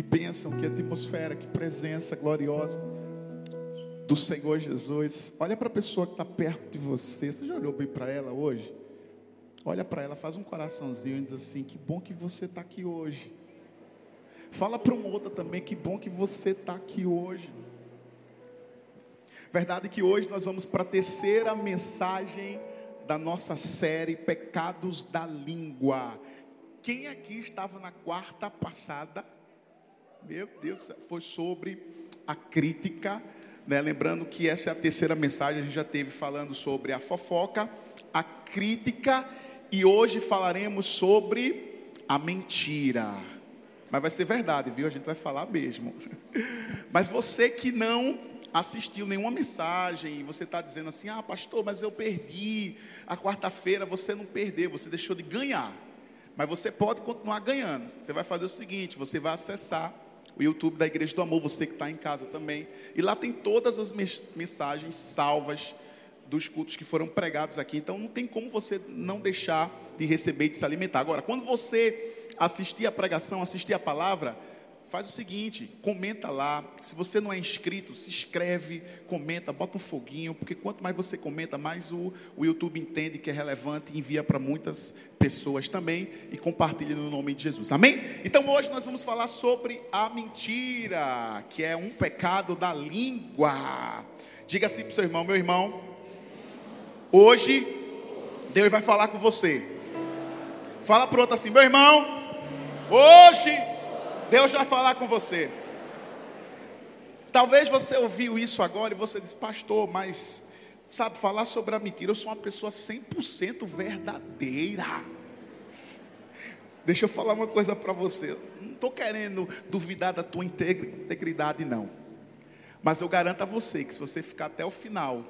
Que bênção, que atmosfera, que presença gloriosa do Senhor Jesus. Olha para a pessoa que está perto de você. Você já olhou bem para ela hoje? Olha para ela, faz um coraçãozinho e diz assim: Que bom que você está aqui hoje. Fala para uma outra também: Que bom que você está aqui hoje. Verdade que hoje nós vamos para a terceira mensagem da nossa série Pecados da Língua. Quem aqui estava na quarta passada? Meu Deus, foi sobre a crítica, né? Lembrando que essa é a terceira mensagem, a gente já teve falando sobre a fofoca, a crítica e hoje falaremos sobre a mentira. Mas vai ser verdade, viu? A gente vai falar mesmo. Mas você que não assistiu nenhuma mensagem e você está dizendo assim: ah, pastor, mas eu perdi a quarta-feira. Você não perdeu, você deixou de ganhar. Mas você pode continuar ganhando. Você vai fazer o seguinte: você vai acessar o YouTube da Igreja do Amor, você que está em casa também. E lá tem todas as mensagens salvas dos cultos que foram pregados aqui. Então não tem como você não deixar de receber e de se alimentar. Agora, quando você assistir a pregação, assistir a palavra, faz o seguinte, comenta lá. Se você não é inscrito, se inscreve, comenta, bota um foguinho, porque quanto mais você comenta, mais o, o YouTube entende que é relevante e envia para muitas pessoas também e compartilha no nome de Jesus. Amém? Então hoje nós vamos falar sobre a mentira, que é um pecado da língua. Diga assim para o seu irmão, meu irmão. Hoje Deus vai falar com você. Fala para outro assim, meu irmão. Hoje Deus vai falar com você. Talvez você ouviu isso agora e você diz, pastor, mas sabe, falar sobre a mentira, eu sou uma pessoa 100% verdadeira. Deixa eu falar uma coisa para você. Não estou querendo duvidar da tua integridade, não. Mas eu garanto a você que se você ficar até o final,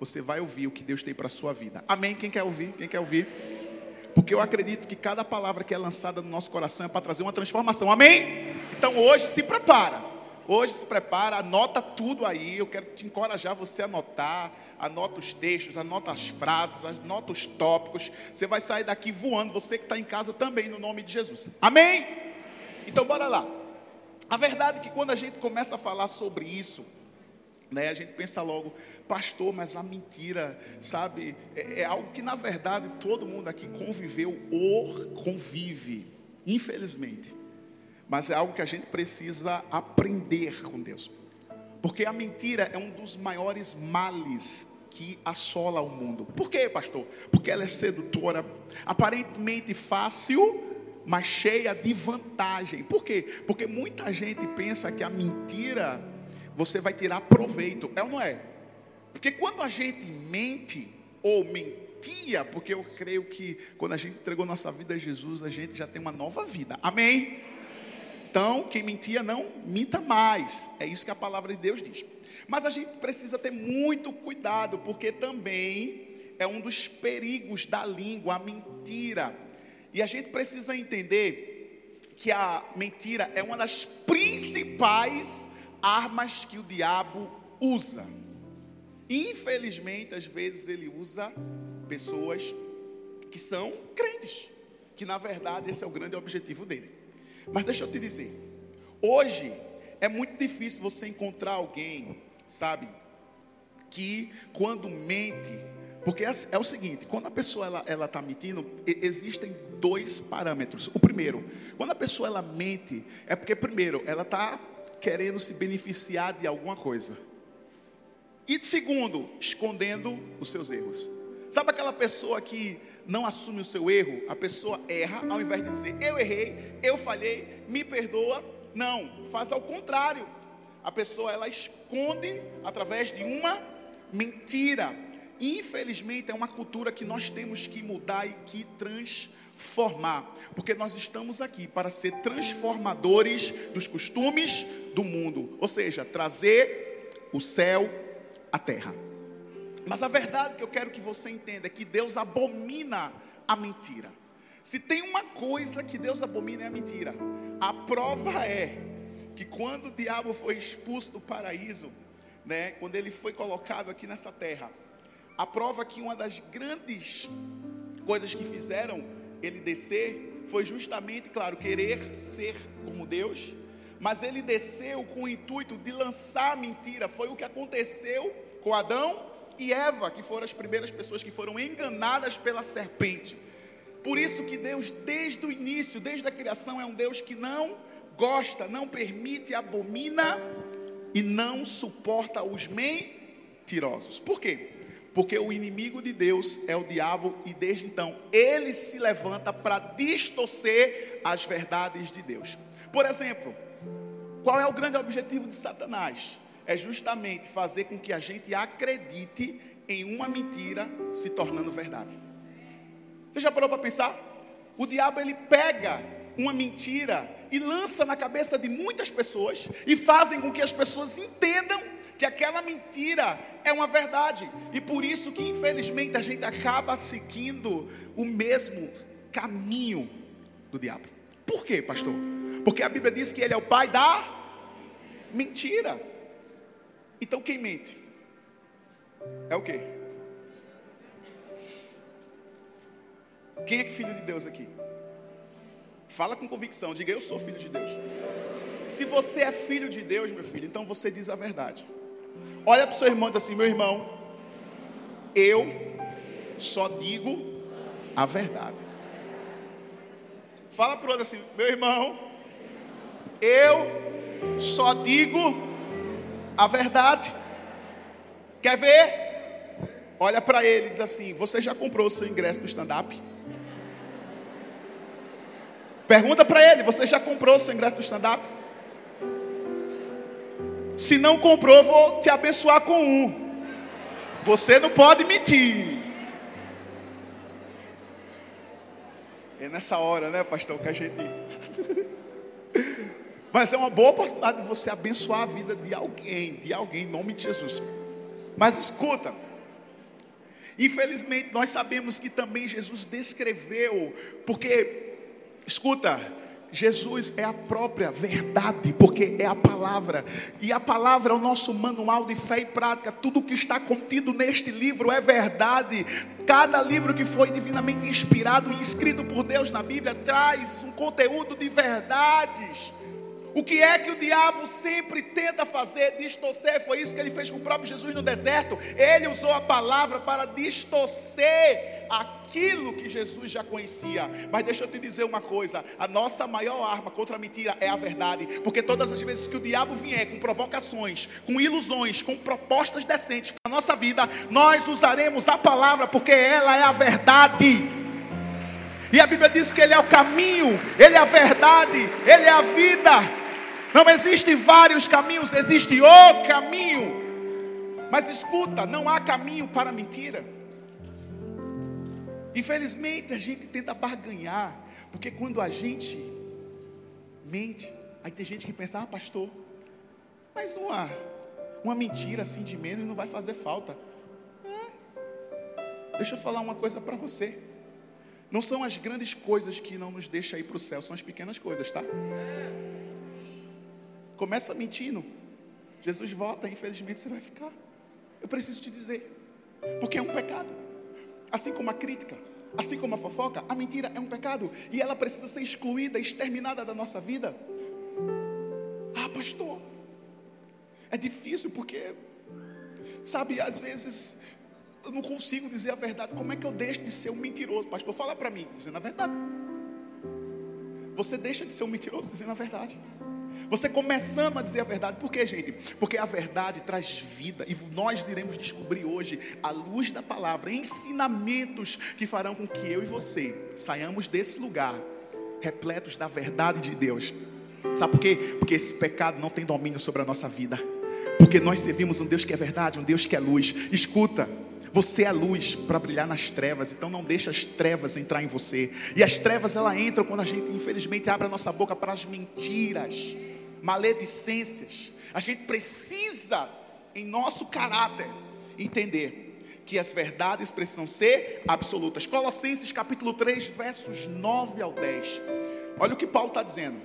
você vai ouvir o que Deus tem para a sua vida. Amém? Quem quer ouvir? Quem quer ouvir? Porque eu acredito que cada palavra que é lançada no nosso coração é para trazer uma transformação. Amém? Então hoje se prepara. Hoje se prepara, anota tudo aí. Eu quero te encorajar você a anotar. Anota os textos, anota as frases, anota os tópicos. Você vai sair daqui voando. Você que está em casa também, no nome de Jesus. Amém? Então bora lá. A verdade é que quando a gente começa a falar sobre isso, né, a gente pensa logo, pastor, mas a mentira, sabe, é, é, algo que na verdade todo mundo aqui conviveu ou convive, infelizmente. Mas é algo que a gente precisa aprender com Deus. Porque a mentira é um dos maiores males que assola o mundo. Por quê, pastor? Porque ela é sedutora, aparentemente fácil, mas cheia de vantagem. Por quê? Porque muita gente pensa que a mentira você vai tirar proveito. É ou não é? Porque quando a gente mente ou mentia, porque eu creio que quando a gente entregou nossa vida a Jesus, a gente já tem uma nova vida. Amém? Então, quem mentia não minta mais. É isso que a palavra de Deus diz. Mas a gente precisa ter muito cuidado, porque também é um dos perigos da língua, a mentira. E a gente precisa entender que a mentira é uma das principais armas que o diabo usa. Infelizmente, às vezes ele usa pessoas que são crentes, que na verdade esse é o grande objetivo dele. Mas deixa eu te dizer, hoje é muito difícil você encontrar alguém, sabe, que quando mente, porque é, é o seguinte, quando a pessoa ela ela está mentindo, existem dois parâmetros. O primeiro, quando a pessoa ela mente, é porque primeiro ela está querendo se beneficiar de alguma coisa. E segundo, escondendo os seus erros. Sabe aquela pessoa que não assume o seu erro? A pessoa erra, ao invés de dizer eu errei, eu falhei, me perdoa. Não, faz ao contrário. A pessoa ela esconde através de uma mentira. Infelizmente é uma cultura que nós temos que mudar e que transformar, porque nós estamos aqui para ser transformadores dos costumes do mundo, ou seja, trazer o céu a terra. Mas a verdade que eu quero que você entenda é que Deus abomina a mentira. Se tem uma coisa que Deus abomina é a mentira. A prova é que quando o diabo foi expulso do paraíso, né, quando ele foi colocado aqui nessa terra, a prova que uma das grandes coisas que fizeram ele descer foi justamente, claro, querer ser como Deus, mas ele desceu com o intuito de lançar mentira. Foi o que aconteceu com Adão e Eva, que foram as primeiras pessoas que foram enganadas pela serpente. Por isso que Deus, desde o início, desde a criação, é um Deus que não gosta, não permite, abomina e não suporta os mentirosos. Por quê? Porque o inimigo de Deus é o diabo e desde então ele se levanta para distorcer as verdades de Deus. Por exemplo, qual é o grande objetivo de Satanás? É justamente fazer com que a gente acredite em uma mentira se tornando verdade. Você já parou para pensar? O diabo ele pega uma mentira e lança na cabeça de muitas pessoas e fazem com que as pessoas entendam que aquela mentira é uma verdade. E por isso que infelizmente a gente acaba seguindo o mesmo caminho do diabo. Por quê, pastor? Porque a Bíblia diz que ele é o pai da mentira. Então quem mente? É o quê? Quem é filho de Deus aqui? Fala com convicção, diga eu sou filho de Deus. Se você é filho de Deus, meu filho, então você diz a verdade. Olha para o seu irmão e diz assim: meu irmão, eu só digo a verdade. Fala para o outro assim: meu irmão, eu só digo a verdade. Quer ver? Olha para ele e diz assim: Você já comprou o seu ingresso no stand-up? Pergunta para ele: Você já comprou o seu ingresso no stand-up? Se não comprou, vou te abençoar com um. Você não pode mentir. É nessa hora, né, pastor, que a gente. Mas é uma boa oportunidade de você abençoar a vida de alguém, de alguém, em nome de Jesus. Mas escuta, infelizmente nós sabemos que também Jesus descreveu, porque, escuta, Jesus é a própria verdade, porque é a palavra, e a palavra é o nosso manual de fé e prática. Tudo que está contido neste livro é verdade. Cada livro que foi divinamente inspirado e escrito por Deus na Bíblia traz um conteúdo de verdades. O que é que o diabo sempre tenta fazer? Distorcer. Foi isso que ele fez com o próprio Jesus no deserto. Ele usou a palavra para distorcer aquilo que Jesus já conhecia. Mas deixa eu te dizer uma coisa: a nossa maior arma contra a mentira é a verdade. Porque todas as vezes que o diabo vier com provocações, com ilusões, com propostas decentes para a nossa vida, nós usaremos a palavra, porque ela é a verdade. E a Bíblia diz que Ele é o caminho, Ele é a verdade, Ele é a vida. Não existe vários caminhos, existe o caminho. Mas escuta, não há caminho para mentira. Infelizmente a gente tenta barganhar, porque quando a gente mente, aí tem gente que pensa, ah, pastor, mas uma, uma mentira assim de menos não vai fazer falta. É. Deixa eu falar uma coisa para você. Não são as grandes coisas que não nos deixam ir para o céu, são as pequenas coisas, tá? Começa mentindo. Jesus volta, infelizmente você vai ficar. Eu preciso te dizer. Porque é um pecado. Assim como a crítica, assim como a fofoca, a mentira é um pecado. E ela precisa ser excluída, exterminada da nossa vida. Ah, pastor. É difícil porque, sabe, às vezes eu não consigo dizer a verdade. Como é que eu deixo de ser um mentiroso? Pastor, fala para mim, dizendo a verdade. Você deixa de ser um mentiroso dizendo a verdade. Você começando a dizer a verdade. Por quê, gente? Porque a verdade traz vida. E nós iremos descobrir hoje, à luz da palavra, ensinamentos que farão com que eu e você saiamos desse lugar repletos da verdade de Deus. Sabe por quê? Porque esse pecado não tem domínio sobre a nossa vida. Porque nós servimos um Deus que é verdade, um Deus que é luz. Escuta, você é luz para brilhar nas trevas, então não deixa as trevas entrar em você. E as trevas ela entram quando a gente infelizmente abre a nossa boca para as mentiras maledicências. A gente precisa, em nosso caráter, entender que as verdades precisam ser absolutas. Colossenses capítulo 3, versos 9 ao 10. Olha o que Paulo está dizendo.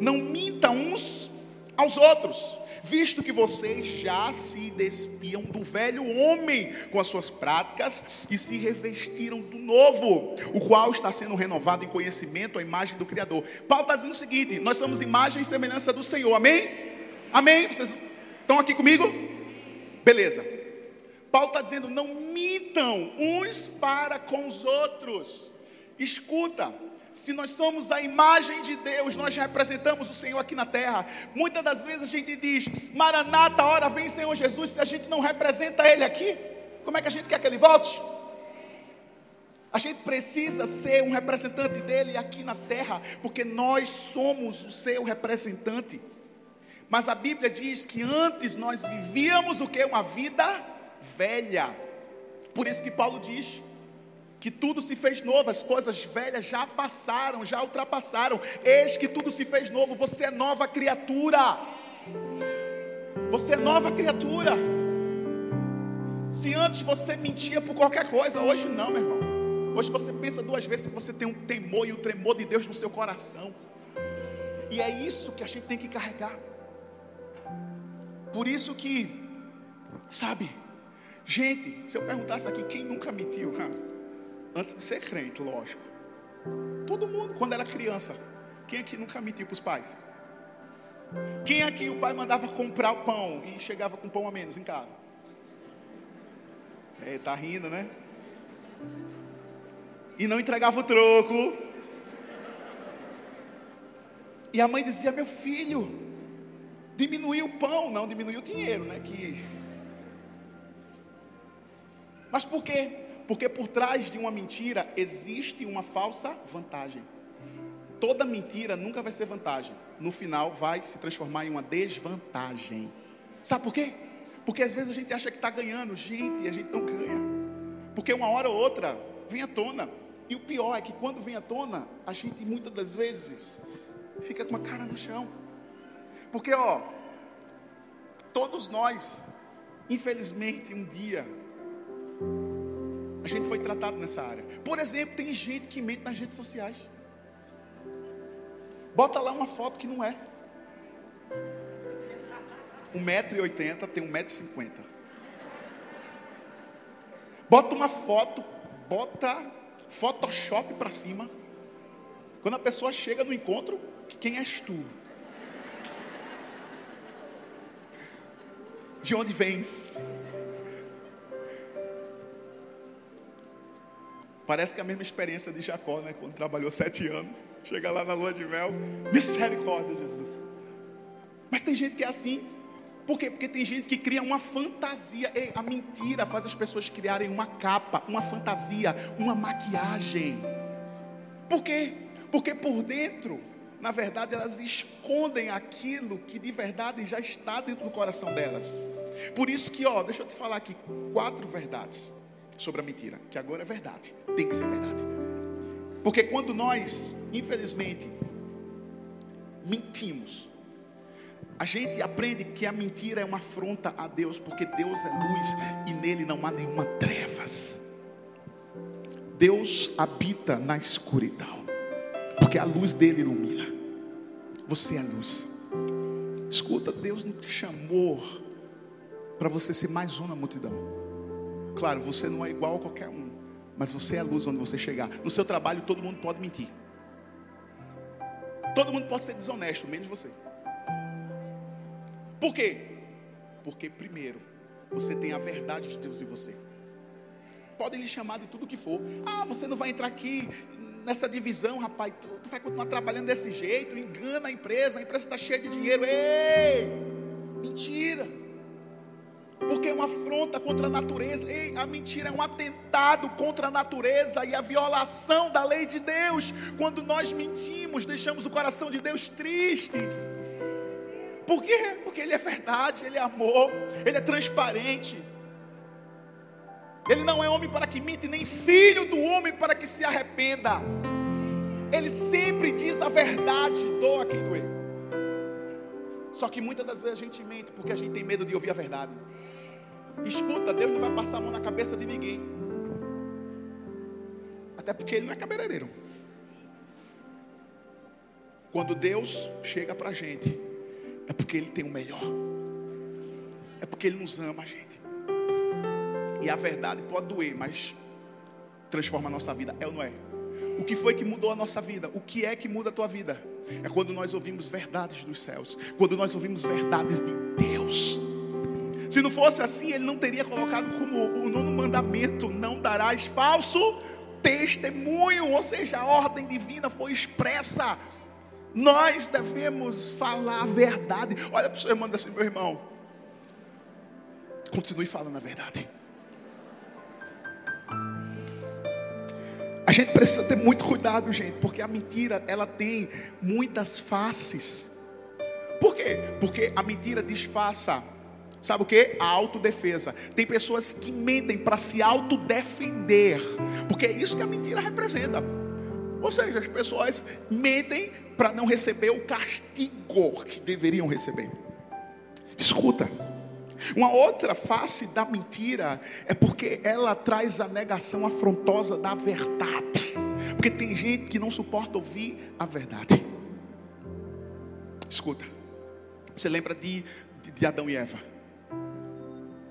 Não minta uns aos outros, visto que vocês já se despiam do velho homem com as suas práticas e se revestiram do novo, o qual está sendo renovado em conhecimento à imagem do Criador. Paulo está dizendo o seguinte: nós somos imagem e semelhança do Senhor, amém? Amém? Vocês estão aqui comigo? Beleza. Paulo está dizendo: não mintam uns para com os outros. Escuta, se nós somos a imagem de Deus, nós representamos o Senhor aqui na terra. Muitas das vezes a gente diz, Maranata, hora vem Senhor Jesus, se a gente não representa Ele aqui, como é que a gente quer que Ele volte? A gente precisa ser um representante dele aqui na terra, porque nós somos o seu representante. Mas a Bíblia diz que antes nós vivíamos o que? Uma vida velha. Por isso que Paulo diz: que tudo se fez novo, as coisas velhas já passaram, já ultrapassaram. Eis que tudo se fez novo, você é nova criatura. Você é nova criatura. Se antes você mentia por qualquer coisa, hoje não, meu irmão. Hoje você pensa duas vezes que você tem um temor e o tremor de Deus no seu coração. E é isso que a gente tem que carregar. Por isso que, sabe, gente, se eu perguntasse aqui quem nunca mentiu, Antes de ser crente, lógico. Todo mundo, quando era criança. Quem aqui nunca mentiu para os pais? Quem aqui o pai mandava comprar o pão e chegava com pão a menos em casa? É, tá rindo, né? E não entregava o troco. E a mãe dizia: Meu filho, diminuiu o pão, não diminuiu o dinheiro, né? Que... Mas por quê? Porque por trás de uma mentira existe uma falsa vantagem. Toda mentira nunca vai ser vantagem. No final vai se transformar em uma desvantagem. Sabe por quê? Porque às vezes a gente acha que está ganhando, gente, e a gente não ganha. Porque uma hora ou outra vem à tona. E o pior é que quando vem à tona, a gente muitas das vezes fica com a cara no chão. Porque, ó, todos nós, infelizmente, um dia a gente foi tratado nessa área. Por exemplo, tem gente que mente nas redes sociais. Bota lá uma foto que não é. 1,80m tem 1,50m. Bota uma foto, bota Photoshop para cima. Quando a pessoa chega no encontro, quem és tu? De onde vens? Parece que é a mesma experiência de Jacó, né? Quando trabalhou sete anos, chega lá na lua de mel, misericórdia, Jesus. Mas tem gente que é assim. Por quê? Porque tem gente que cria uma fantasia. Ei, a mentira faz as pessoas criarem uma capa, uma fantasia, uma maquiagem. Por quê? Porque por dentro, na verdade, elas escondem aquilo que de verdade já está dentro do coração delas. Por isso que, ó, deixa eu te falar aqui quatro verdades sobre a mentira, que agora é verdade, tem que ser verdade. Porque quando nós, infelizmente, mentimos, a gente aprende que a mentira é uma afronta a Deus, porque Deus é luz e nele não há nenhuma trevas. Deus habita na escuridão, porque a luz dele ilumina. Você é luz. Escuta, Deus não te chamou para você ser mais um na multidão. Claro, você não é igual a qualquer um, mas você é a luz onde você chegar. No seu trabalho, todo mundo pode mentir. Todo mundo pode ser desonesto, menos você. Por quê? Porque, primeiro, você tem a verdade de Deus em você. Podem lhe chamar de tudo que for. Ah, você não vai entrar aqui nessa divisão, rapaz. Tu, tu vai continuar trabalhando desse jeito. Engana a empresa. A empresa está cheia de dinheiro. Ei! Mentira porque é uma afronta contra a natureza. Ei, a mentira é um atentado contra a natureza e a violação da lei de Deus. Quando nós mentimos, deixamos o coração de Deus triste. Por quê? Porque Ele é verdade, Ele é amor, Ele é transparente. Ele não é homem para que mente, nem filho do homem para que se arrependa. Ele sempre diz a verdade, doa quem doer. Só que muitas das vezes a gente mente porque a gente tem medo de ouvir a verdade. Escuta, Deus não vai passar a mão na cabeça de ninguém. Até porque Ele não é cabeleireiro. Quando Deus chega para a gente, é porque Ele tem o melhor. É porque Ele nos ama, gente. E a verdade pode doer, mas transforma a nossa vida. É ou não é? O que foi que mudou a nossa vida? O que é que muda a tua vida? É quando nós ouvimos verdades dos céus, quando nós ouvimos verdades de Deus. Se não fosse assim, ele não teria colocado como o nono mandamento: não darás falso testemunho, ou seja, a ordem divina foi expressa. Nós devemos falar a verdade. Olha para o seu irmão assim, meu irmão. Continue falando a verdade. A gente precisa ter muito cuidado, gente, porque a mentira ela tem muitas faces. Por quê? Porque a mentira disfarça Sabe o que? A autodefesa. Tem pessoas que mentem para se autodefender, porque é isso que a mentira representa. Ou seja, as pessoas mentem para não receber o castigo que deveriam receber. Escuta, uma outra face da mentira é porque ela traz a negação afrontosa da verdade. Porque tem gente que não suporta ouvir a verdade. Escuta, você lembra de, de, de Adão e Eva?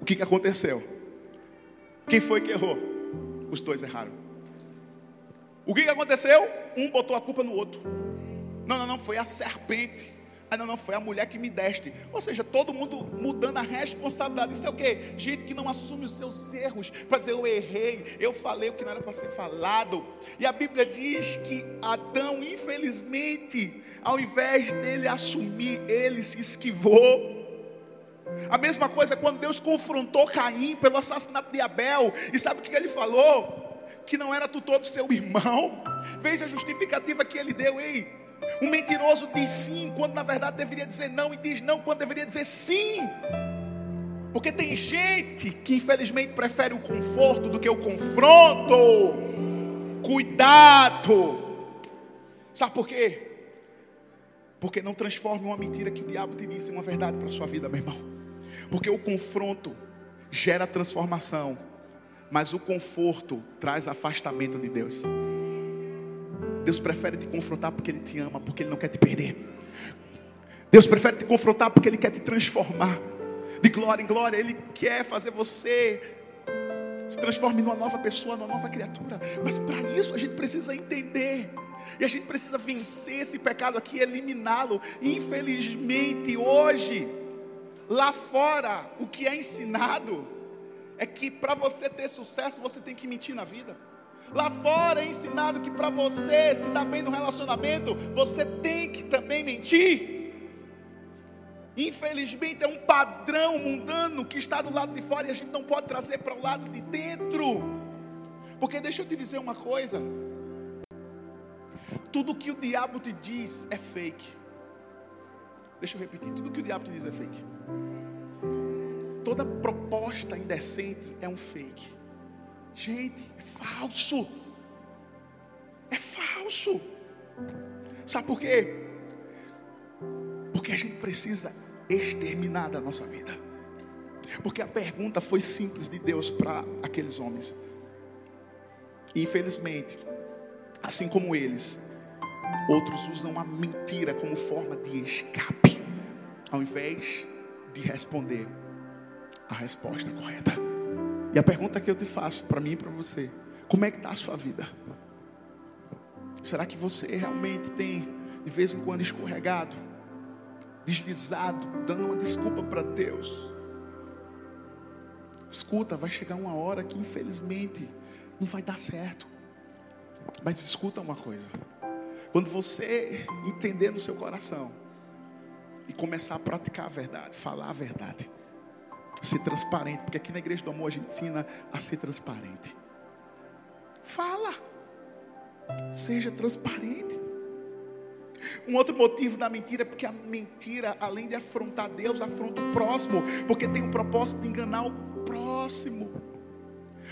O que, que aconteceu? Quem foi que errou? Os dois erraram. O que, que aconteceu? Um botou a culpa no outro. Não, não, não, foi a serpente. Ah, não, não, foi a mulher que me deste. Ou seja, todo mundo mudando a responsabilidade. Isso é o quê? Gente que não assume os seus erros. Para dizer, eu errei, eu falei o que não era para ser falado. E a Bíblia diz que Adão, infelizmente, ao invés dele assumir, ele se esquivou. A mesma coisa quando Deus confrontou Caim pelo assassinato de Abel. E sabe o que ele falou? Que não era tu todo seu irmão. Veja a justificativa que ele deu, ei. Um mentiroso diz sim quando na verdade deveria dizer não, e diz não quando deveria dizer sim. Porque tem gente que infelizmente prefere o conforto do que o confronto. Cuidado. Sabe por quê? Porque não transforme uma mentira que o diabo te disse em uma verdade para a sua vida, meu irmão. Porque o confronto gera transformação, mas o conforto traz afastamento de Deus. Deus prefere te confrontar porque Ele te ama, porque Ele não quer te perder. Deus prefere te confrontar porque Ele quer te transformar. De glória em glória, Ele quer fazer você se transforme numa nova pessoa, numa nova criatura. Mas para isso a gente precisa entender. E a gente precisa vencer esse pecado aqui, eliminá-lo. Infelizmente, hoje, Lá fora, o que é ensinado é que para você ter sucesso, você tem que mentir na vida. Lá fora é ensinado que para você se dar bem no relacionamento, você tem que também mentir. Infelizmente é um padrão mundano que está do lado de fora e a gente não pode trazer para o lado de dentro. Porque deixa eu te dizer uma coisa: tudo que o diabo te diz é fake. Deixa eu repetir: tudo que o diabo te diz é fake. Toda proposta indecente é um fake. Gente, é falso. É falso. Sabe por quê? Porque a gente precisa exterminar da nossa vida. Porque a pergunta foi simples de Deus para aqueles homens. E infelizmente, assim como eles, outros usam a mentira como forma de escape ao invés de responder a resposta correta. E a pergunta que eu te faço para mim e para você: como é que está a sua vida? Será que você realmente tem de vez em quando escorregado, deslizado, dando uma desculpa para Deus? Escuta, vai chegar uma hora que infelizmente não vai dar certo. Mas escuta uma coisa: quando você entender no seu coração e começar a praticar a verdade, falar a verdade, ser transparente, porque aqui na igreja do amor a gente ensina a ser transparente. Fala, seja transparente. Um outro motivo da mentira é porque a mentira, além de afrontar Deus, afronta o próximo, porque tem o propósito de enganar o próximo.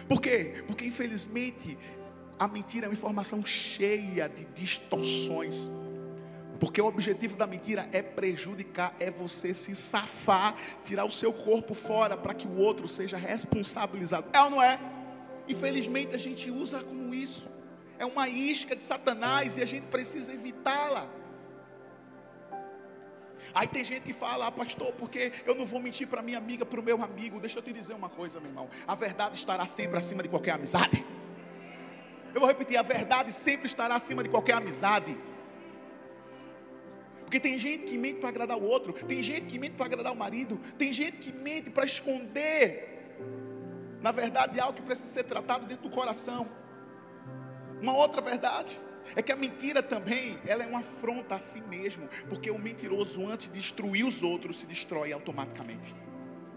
Por quê? Porque infelizmente a mentira é uma informação cheia de distorções. Porque o objetivo da mentira é prejudicar, é você se safar, tirar o seu corpo fora para que o outro seja responsabilizado. É ou não é? Infelizmente a gente usa como isso. É uma isca de Satanás e a gente precisa evitá-la. Aí tem gente que fala, ah, pastor, porque eu não vou mentir para minha amiga, para o meu amigo. Deixa eu te dizer uma coisa, meu irmão. A verdade estará sempre acima de qualquer amizade. Eu vou repetir: a verdade sempre estará acima de qualquer amizade. Porque tem gente que mente para agradar o outro, tem gente que mente para agradar o marido, tem gente que mente para esconder, na verdade, algo que precisa ser tratado dentro do coração. Uma outra verdade é que a mentira também, ela é uma afronta a si mesmo, porque o mentiroso, antes de destruir os outros, se destrói automaticamente.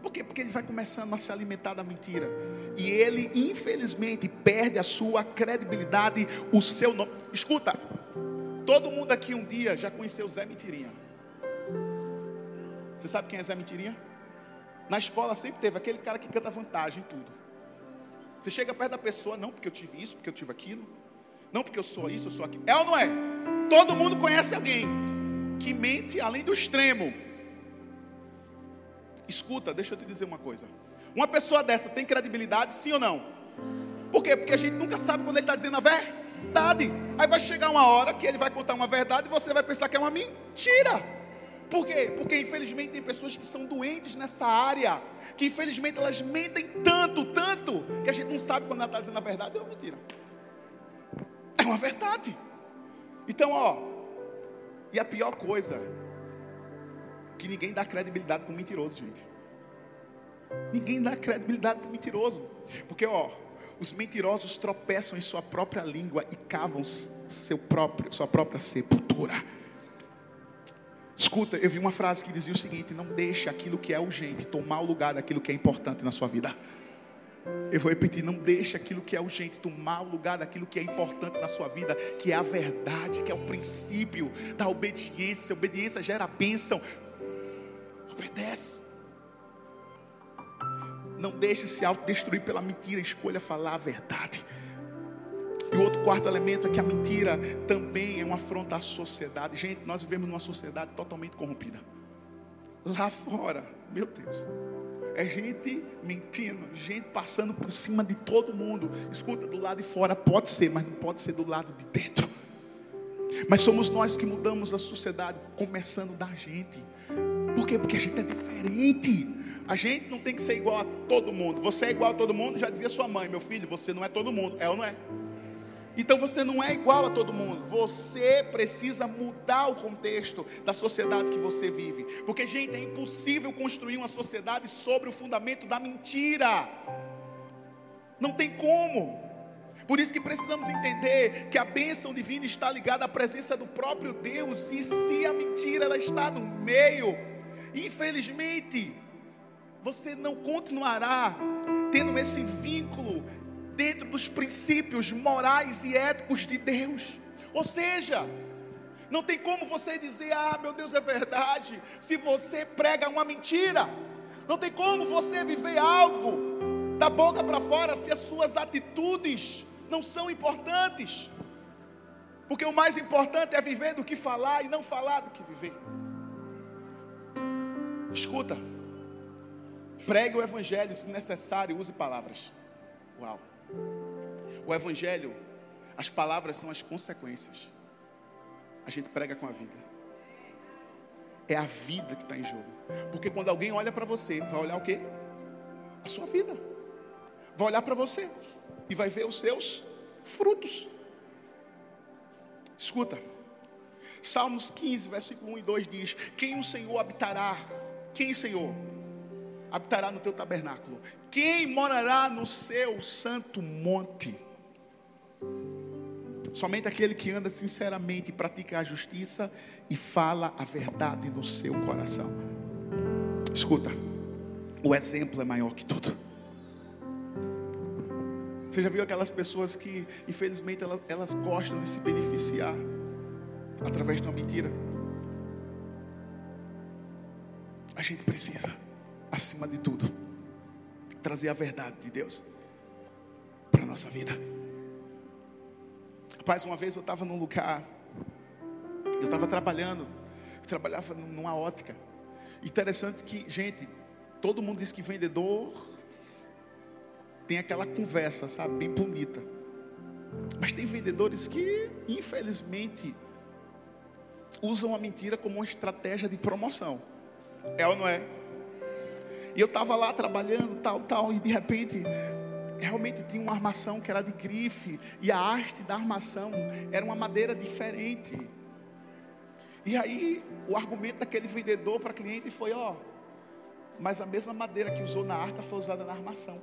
Por quê? Porque ele vai começando a se alimentar da mentira. E ele, infelizmente, perde a sua credibilidade, o seu nome. Escuta, Todo mundo aqui um dia já conheceu Zé Mentirinha. Você sabe quem é Zé Mentirinha? Na escola sempre teve aquele cara que canta vantagem em tudo. Você chega perto da pessoa, não porque eu tive isso, porque eu tive aquilo. Não porque eu sou isso, eu sou aquilo. É ou não é? Todo mundo conhece alguém que mente além do extremo. Escuta, deixa eu te dizer uma coisa. Uma pessoa dessa tem credibilidade, sim ou não? Por quê? Porque a gente nunca sabe quando ele está dizendo a verdade. Aí vai chegar uma hora que ele vai contar uma verdade e você vai pensar que é uma mentira. Por quê? Porque infelizmente tem pessoas que são doentes nessa área, que infelizmente elas mentem tanto, tanto, que a gente não sabe quando ela está dizendo a verdade ou é mentira. É uma verdade. Então, ó, e a pior coisa, que ninguém dá credibilidade para o mentiroso, gente. Ninguém dá credibilidade para o mentiroso. Porque, ó, os mentirosos tropeçam em sua própria língua e cavam seu próprio, sua própria sepultura. Escuta, eu vi uma frase que dizia o seguinte: Não deixe aquilo que é urgente tomar o lugar daquilo que é importante na sua vida. Eu vou repetir: não deixe aquilo que é urgente tomar o lugar daquilo que é importante na sua vida, que é a verdade, que é o princípio da obediência. A obediência gera bênção. Obedece. Não deixe se autodestruir pela mentira, escolha falar a verdade. E o outro quarto elemento é que a mentira também é uma afronta à sociedade. Gente, nós vivemos numa sociedade totalmente corrompida. Lá fora, meu Deus, é gente mentindo, gente passando por cima de todo mundo. Escuta, do lado de fora pode ser, mas não pode ser do lado de dentro. Mas somos nós que mudamos a sociedade, começando da gente. Por quê? Porque a gente é diferente. A gente não tem que ser igual a todo mundo. Você é igual a todo mundo, já dizia sua mãe, meu filho, você não é todo mundo. É ou não é? Então você não é igual a todo mundo. Você precisa mudar o contexto da sociedade que você vive. Porque, gente, é impossível construir uma sociedade sobre o fundamento da mentira. Não tem como. Por isso que precisamos entender que a bênção divina está ligada à presença do próprio Deus. E se a mentira ela está no meio, infelizmente, você não continuará tendo esse vínculo dentro dos princípios morais e éticos de Deus. Ou seja, não tem como você dizer, ah, meu Deus, é verdade, se você prega uma mentira. Não tem como você viver algo da boca para fora se as suas atitudes não são importantes. Porque o mais importante é viver do que falar e não falar do que viver. Escuta. Pregue o evangelho, se necessário, use palavras. Uau. O evangelho, as palavras são as consequências. A gente prega com a vida. É a vida que está em jogo. Porque quando alguém olha para você, vai olhar o quê? A sua vida. Vai olhar para você e vai ver os seus frutos. Escuta. Salmos 15, versículo 1 e 2 diz: Quem o Senhor habitará? Quem, Senhor? habitará no teu tabernáculo? Quem morará no seu santo monte? Somente aquele que anda sinceramente pratica a justiça e fala a verdade no seu coração. Escuta, o exemplo é maior que tudo. Você já viu aquelas pessoas que, infelizmente, elas, elas gostam de se beneficiar através de uma mentira? A gente precisa acima de tudo, trazer a verdade de Deus para a nossa vida. Rapaz, uma vez eu estava num lugar, eu estava trabalhando, eu trabalhava numa ótica. Interessante que, gente, todo mundo diz que vendedor tem aquela conversa, sabe, bem bonita. Mas tem vendedores que, infelizmente, usam a mentira como uma estratégia de promoção. É ou não é? E eu estava lá trabalhando, tal, tal, e de repente, realmente tinha uma armação que era de grife, e a haste da armação era uma madeira diferente. E aí, o argumento daquele vendedor para cliente foi: ó, mas a mesma madeira que usou na arca foi usada na armação.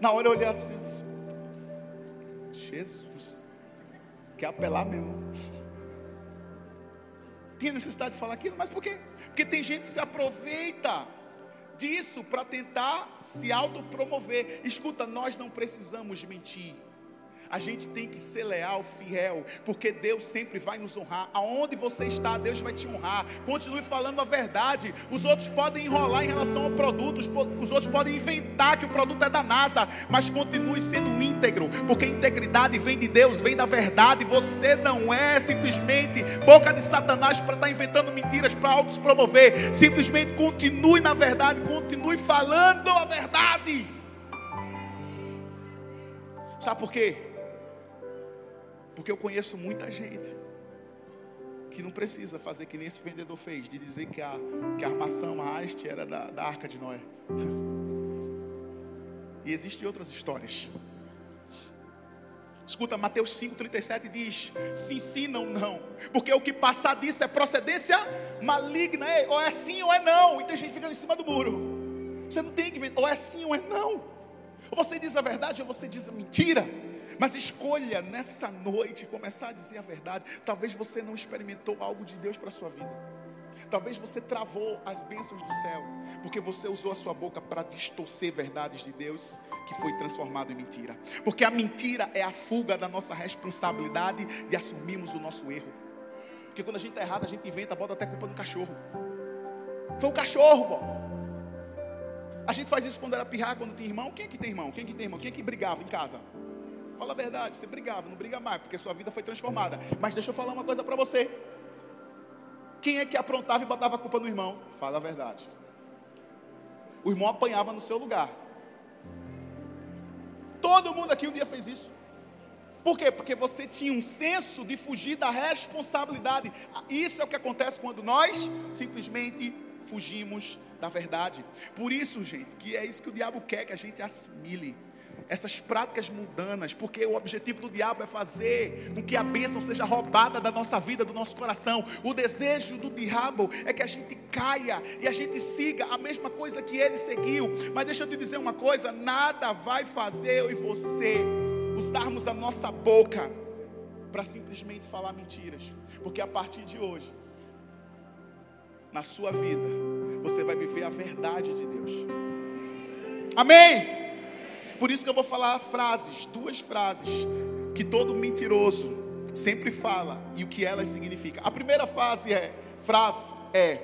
Na hora eu olhei assim e disse: Jesus, quer apelar mesmo. Tinha necessidade de falar aquilo, mas por quê? Porque tem gente que se aproveita disso para tentar se autopromover. Escuta, nós não precisamos mentir. A gente tem que ser leal, fiel, porque Deus sempre vai nos honrar. Aonde você está, Deus vai te honrar. Continue falando a verdade. Os outros podem enrolar em relação ao produto, os outros podem inventar que o produto é da NASA, mas continue sendo íntegro, porque integridade vem de Deus, vem da verdade. Você não é simplesmente boca de Satanás para estar tá inventando mentiras para autos promover. Simplesmente continue na verdade, continue falando a verdade. Sabe por quê? Porque eu conheço muita gente que não precisa fazer que nem esse vendedor fez, de dizer que a, que a armação, a haste era da, da arca de Noé. E existem outras histórias. Escuta, Mateus 5,37 diz: se ensinam ou não, porque o que passar disso é procedência maligna, ou é sim ou é não. E tem gente ficando em cima do muro. Você não tem que ver, ou é sim ou é não. Ou você diz a verdade ou você diz a mentira. Mas escolha nessa noite começar a dizer a verdade. Talvez você não experimentou algo de Deus para a sua vida. Talvez você travou as bênçãos do céu, porque você usou a sua boca para distorcer verdades de Deus que foi transformado em mentira. Porque a mentira é a fuga da nossa responsabilidade de assumirmos o nosso erro. Porque quando a gente está errado, a gente inventa, bota até culpa no cachorro. Foi o cachorro, vó. A gente faz isso quando era pirrar, quando tem irmão. Quem é que tem irmão? Quem é que tem irmão? Quem é que brigava em casa? Fala a verdade, você brigava, não briga mais, porque sua vida foi transformada. Mas deixa eu falar uma coisa para você. Quem é que aprontava e botava a culpa no irmão? Fala a verdade. O irmão apanhava no seu lugar. Todo mundo aqui um dia fez isso. Por quê? Porque você tinha um senso de fugir da responsabilidade. Isso é o que acontece quando nós simplesmente fugimos da verdade. Por isso, gente, que é isso que o diabo quer que a gente assimile essas práticas mundanas, porque o objetivo do diabo é fazer com que a bênção seja roubada da nossa vida, do nosso coração. O desejo do diabo é que a gente caia e a gente siga a mesma coisa que ele seguiu. Mas deixa eu te dizer uma coisa: nada vai fazer eu e você usarmos a nossa boca para simplesmente falar mentiras, porque a partir de hoje, na sua vida, você vai viver a verdade de Deus. Amém. Por isso que eu vou falar frases, duas frases que todo mentiroso sempre fala e o que elas significam. A primeira frase é frase é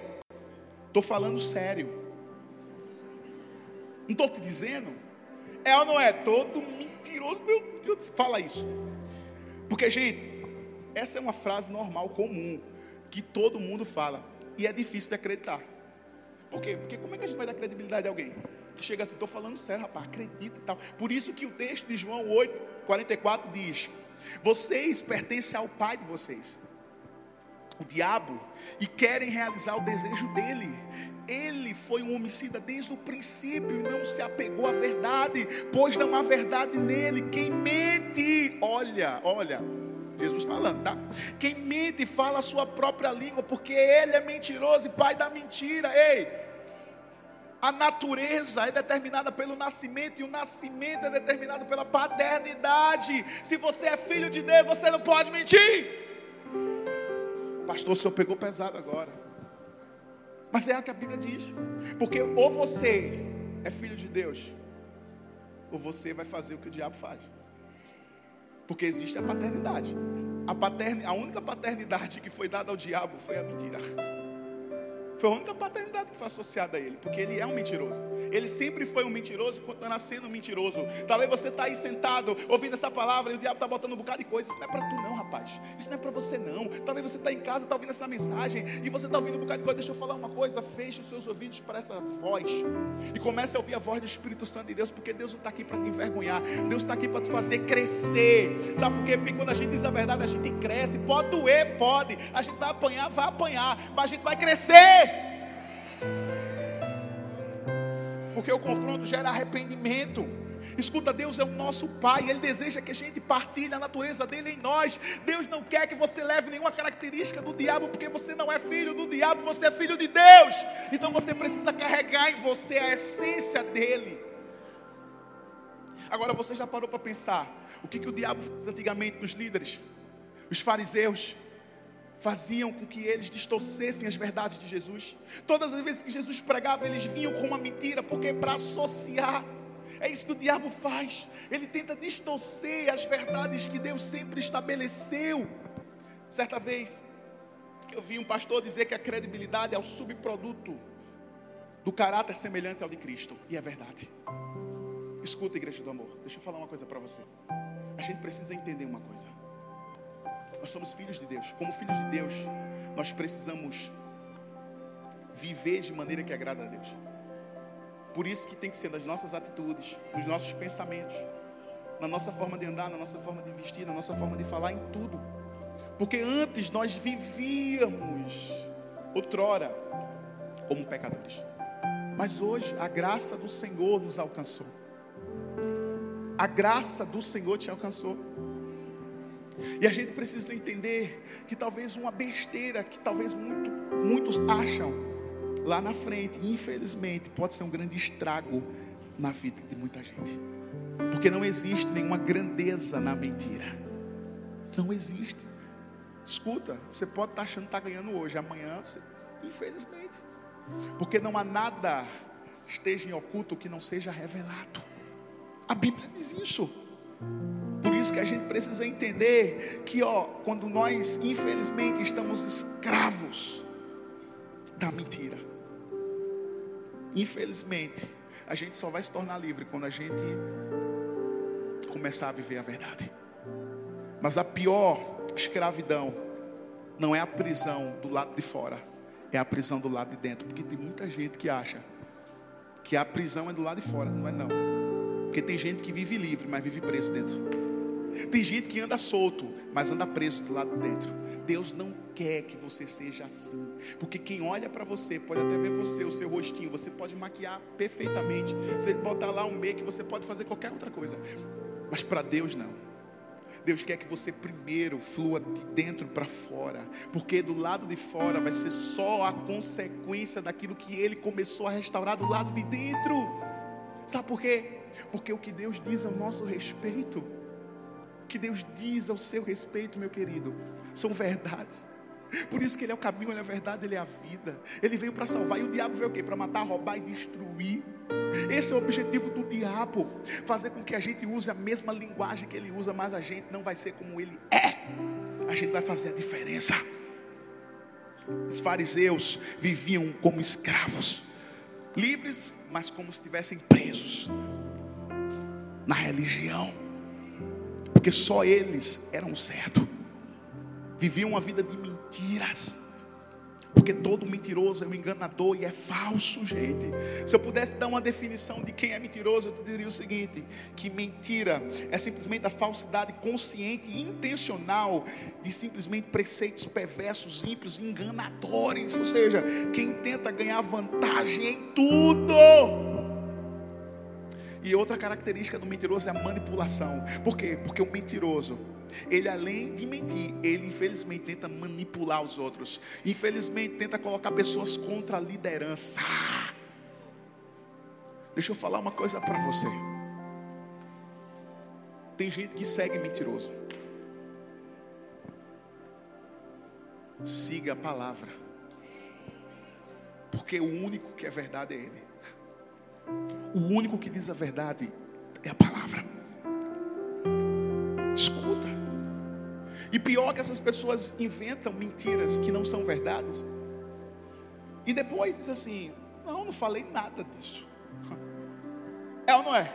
tô falando sério. Não estou te dizendo. É ou não é? Todo mentiroso, meu Deus, fala isso. Porque, gente, essa é uma frase normal, comum, que todo mundo fala. E é difícil de acreditar. Por quê? Porque como é que a gente vai dar credibilidade a alguém? Que chega assim, estou falando sério, rapaz, acredita e tal. Por isso que o texto de João 8, 44 diz: Vocês pertencem ao pai de vocês, o diabo, e querem realizar o desejo dele. Ele foi um homicida desde o princípio e não se apegou à verdade, pois não há verdade nele. Quem mente, olha, olha, Jesus falando, tá? Quem mente fala a sua própria língua, porque ele é mentiroso e pai da mentira. Ei, a natureza é determinada pelo nascimento e o nascimento é determinado pela paternidade. Se você é filho de Deus, você não pode mentir. Pastor, o senhor pegou pesado agora. Mas é o que a Bíblia diz. Porque ou você é filho de Deus, ou você vai fazer o que o diabo faz. Porque existe a paternidade. A, patern... a única paternidade que foi dada ao diabo foi a mentira. Foi a única paternidade que foi associada a ele, porque ele é um mentiroso. Ele sempre foi um mentiroso e continua sendo um mentiroso. Talvez você está aí sentado, ouvindo essa palavra, e o diabo está botando um bocado de coisa. Isso não é para tu, não, rapaz. Isso não é para você, não. Talvez você está em casa, está ouvindo essa mensagem, e você está ouvindo um bocado de coisa. Deixa eu falar uma coisa. Feche os seus ouvidos para essa voz. E comece a ouvir a voz do Espírito Santo de Deus, porque Deus não está aqui para te envergonhar. Deus está aqui para te fazer crescer. Sabe por quê? Porque quando a gente diz a verdade, a gente cresce. Pode doer, pode. A gente vai apanhar, vai apanhar. Mas a gente vai crescer. Porque o confronto gera arrependimento. Escuta, Deus é o nosso Pai, Ele deseja que a gente partilhe a natureza dele em nós. Deus não quer que você leve nenhuma característica do diabo, porque você não é filho do diabo, você é filho de Deus. Então você precisa carregar em você a essência dele. Agora você já parou para pensar o que, que o diabo fez antigamente nos líderes, os fariseus? Faziam com que eles distorcessem as verdades de Jesus. Todas as vezes que Jesus pregava, eles vinham com uma mentira, porque para associar. É isso que o diabo faz. Ele tenta distorcer as verdades que Deus sempre estabeleceu. Certa vez, eu vi um pastor dizer que a credibilidade é o subproduto do caráter semelhante ao de Cristo. E é verdade. Escuta, igreja do amor. Deixa eu falar uma coisa para você. A gente precisa entender uma coisa. Nós somos filhos de Deus. Como filhos de Deus, nós precisamos viver de maneira que agrada a Deus. Por isso que tem que ser nas nossas atitudes, nos nossos pensamentos, na nossa forma de andar, na nossa forma de vestir, na nossa forma de falar, em tudo. Porque antes nós vivíamos, outrora, como pecadores. Mas hoje a graça do Senhor nos alcançou. A graça do Senhor te alcançou. E a gente precisa entender que talvez uma besteira que talvez muito, muitos acham lá na frente, infelizmente, pode ser um grande estrago na vida de muita gente. Porque não existe nenhuma grandeza na mentira. Não existe. Escuta, você pode estar achando que está ganhando hoje, amanhã, você, infelizmente. Porque não há nada esteja em oculto que não seja revelado. A Bíblia diz isso. Por isso que a gente precisa entender que, ó, quando nós, infelizmente, estamos escravos da mentira, infelizmente, a gente só vai se tornar livre quando a gente começar a viver a verdade. Mas a pior escravidão não é a prisão do lado de fora, é a prisão do lado de dentro, porque tem muita gente que acha que a prisão é do lado de fora, não é não. Porque tem gente que vive livre, mas vive preso dentro. Tem gente que anda solto, mas anda preso do lado de dentro. Deus não quer que você seja assim, porque quem olha para você pode até ver você, o seu rostinho, você pode maquiar perfeitamente, você pode botar lá um make, você pode fazer qualquer outra coisa, mas para Deus não. Deus quer que você primeiro flua de dentro para fora, porque do lado de fora vai ser só a consequência daquilo que Ele começou a restaurar do lado de dentro. Sabe por quê? Porque o que Deus diz ao nosso respeito que Deus diz ao seu respeito, meu querido, são verdades. Por isso que Ele é o caminho, Ele é a verdade, Ele é a vida. Ele veio para salvar. E o diabo veio o quê? Para matar, roubar e destruir. Esse é o objetivo do diabo. Fazer com que a gente use a mesma linguagem que ele usa, mas a gente não vai ser como ele é. A gente vai fazer a diferença. Os fariseus viviam como escravos, livres, mas como se estivessem presos na religião porque só eles eram certo. Viviam uma vida de mentiras. Porque todo mentiroso é um enganador e é falso, gente. Se eu pudesse dar uma definição de quem é mentiroso, eu te diria o seguinte: que mentira é simplesmente a falsidade consciente e intencional de simplesmente preceitos perversos, ímpios, enganadores. Ou seja, quem tenta ganhar vantagem em tudo. E outra característica do mentiroso é a manipulação. Por quê? Porque o mentiroso, ele além de mentir, ele infelizmente tenta manipular os outros. Infelizmente tenta colocar pessoas contra a liderança. Deixa eu falar uma coisa para você. Tem gente que segue mentiroso. Siga a palavra. Porque o único que é verdade é ele. O único que diz a verdade é a palavra. Escuta. E pior que essas pessoas inventam mentiras que não são verdades. E depois diz assim: Não, não falei nada disso. É ou não é?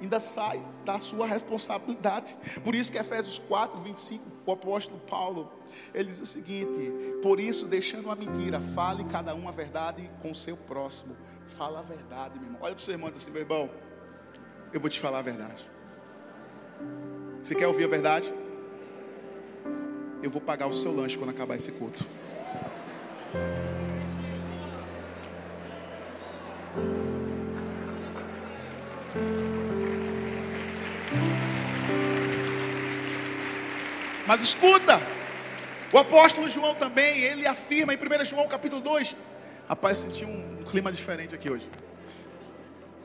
Ainda sai da sua responsabilidade. Por isso que Efésios 4, 25, o apóstolo Paulo, ele diz o seguinte: Por isso, deixando a mentira, fale cada um a verdade com o seu próximo. Fala a verdade, meu irmão. Olha para o seu irmão e diz assim: Meu irmão, eu vou te falar a verdade. Você quer ouvir a verdade? Eu vou pagar o seu lanche quando acabar esse culto. Mas escuta, o apóstolo João também, ele afirma em 1 João capítulo 2. Rapaz, senti um clima diferente aqui hoje.